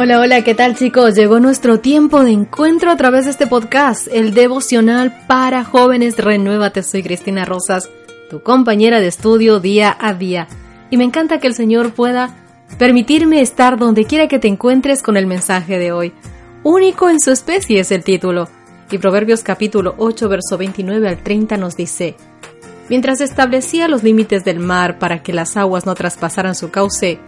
Hola, hola, ¿qué tal chicos? Llegó nuestro tiempo de encuentro a través de este podcast, el devocional para jóvenes Renuévate. Soy Cristina Rosas, tu compañera de estudio día a día. Y me encanta que el Señor pueda permitirme estar donde quiera que te encuentres con el mensaje de hoy. Único en su especie es el título. Y Proverbios capítulo 8, verso 29 al 30 nos dice, Mientras establecía los límites del mar para que las aguas no traspasaran su cauce,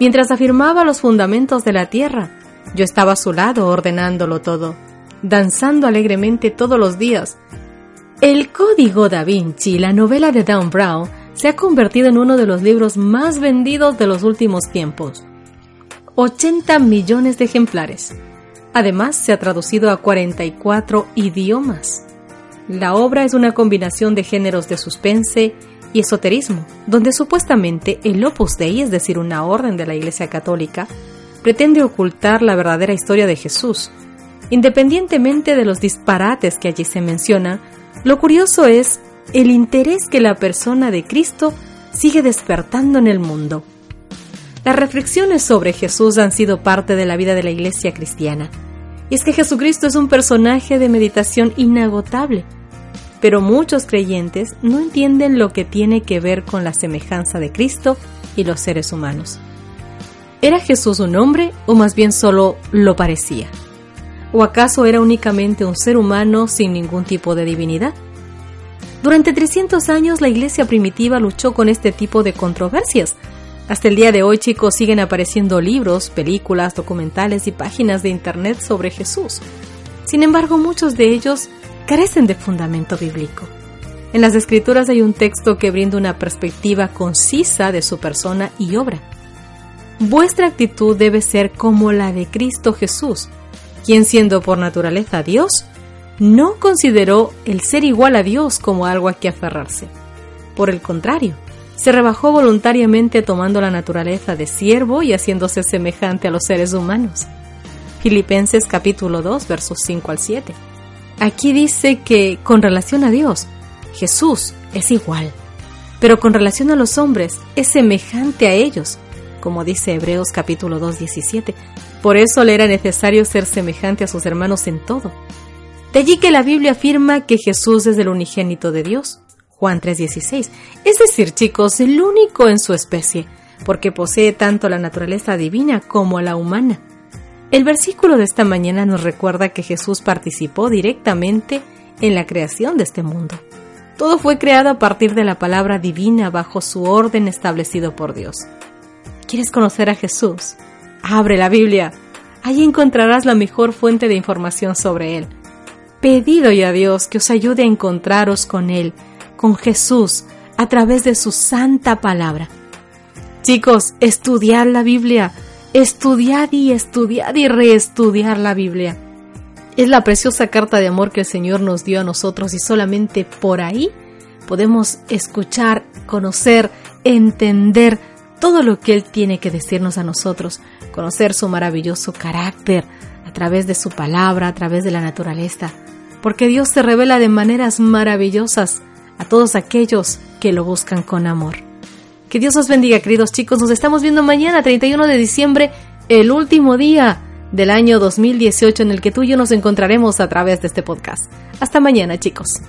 Mientras afirmaba los fundamentos de la tierra, yo estaba a su lado ordenándolo todo, danzando alegremente todos los días. El Código da Vinci, la novela de Dan Brown, se ha convertido en uno de los libros más vendidos de los últimos tiempos. 80 millones de ejemplares. Además, se ha traducido a 44 idiomas. La obra es una combinación de géneros de suspense, y esoterismo, donde supuestamente el Opus Dei, es decir, una orden de la Iglesia Católica, pretende ocultar la verdadera historia de Jesús. Independientemente de los disparates que allí se mencionan, lo curioso es el interés que la persona de Cristo sigue despertando en el mundo. Las reflexiones sobre Jesús han sido parte de la vida de la Iglesia cristiana. Y es que Jesucristo es un personaje de meditación inagotable pero muchos creyentes no entienden lo que tiene que ver con la semejanza de Cristo y los seres humanos. ¿Era Jesús un hombre o más bien solo lo parecía? ¿O acaso era únicamente un ser humano sin ningún tipo de divinidad? Durante 300 años la iglesia primitiva luchó con este tipo de controversias. Hasta el día de hoy, chicos, siguen apareciendo libros, películas, documentales y páginas de Internet sobre Jesús. Sin embargo, muchos de ellos carecen de fundamento bíblico. En las escrituras hay un texto que brinda una perspectiva concisa de su persona y obra. Vuestra actitud debe ser como la de Cristo Jesús, quien siendo por naturaleza Dios, no consideró el ser igual a Dios como algo a que aferrarse. Por el contrario, se rebajó voluntariamente tomando la naturaleza de siervo y haciéndose semejante a los seres humanos. Filipenses capítulo 2 versos 5 al 7. Aquí dice que con relación a Dios, Jesús es igual, pero con relación a los hombres es semejante a ellos, como dice Hebreos capítulo 2, 17. Por eso le era necesario ser semejante a sus hermanos en todo. De allí que la Biblia afirma que Jesús es el unigénito de Dios, Juan 3:16, es decir, chicos, el único en su especie, porque posee tanto la naturaleza divina como la humana. El versículo de esta mañana nos recuerda que Jesús participó directamente en la creación de este mundo. Todo fue creado a partir de la palabra divina bajo su orden establecido por Dios. ¿Quieres conocer a Jesús? Abre la Biblia. Allí encontrarás la mejor fuente de información sobre Él. Pedido y a Dios que os ayude a encontraros con Él, con Jesús, a través de su santa palabra. Chicos, estudiad la Biblia Estudiad y estudiad y reestudiar la Biblia. Es la preciosa carta de amor que el Señor nos dio a nosotros y solamente por ahí podemos escuchar, conocer, entender todo lo que Él tiene que decirnos a nosotros, conocer su maravilloso carácter a través de su palabra, a través de la naturaleza, porque Dios se revela de maneras maravillosas a todos aquellos que lo buscan con amor. Que Dios os bendiga, queridos chicos. Nos estamos viendo mañana, 31 de diciembre, el último día del año 2018 en el que tú y yo nos encontraremos a través de este podcast. Hasta mañana, chicos.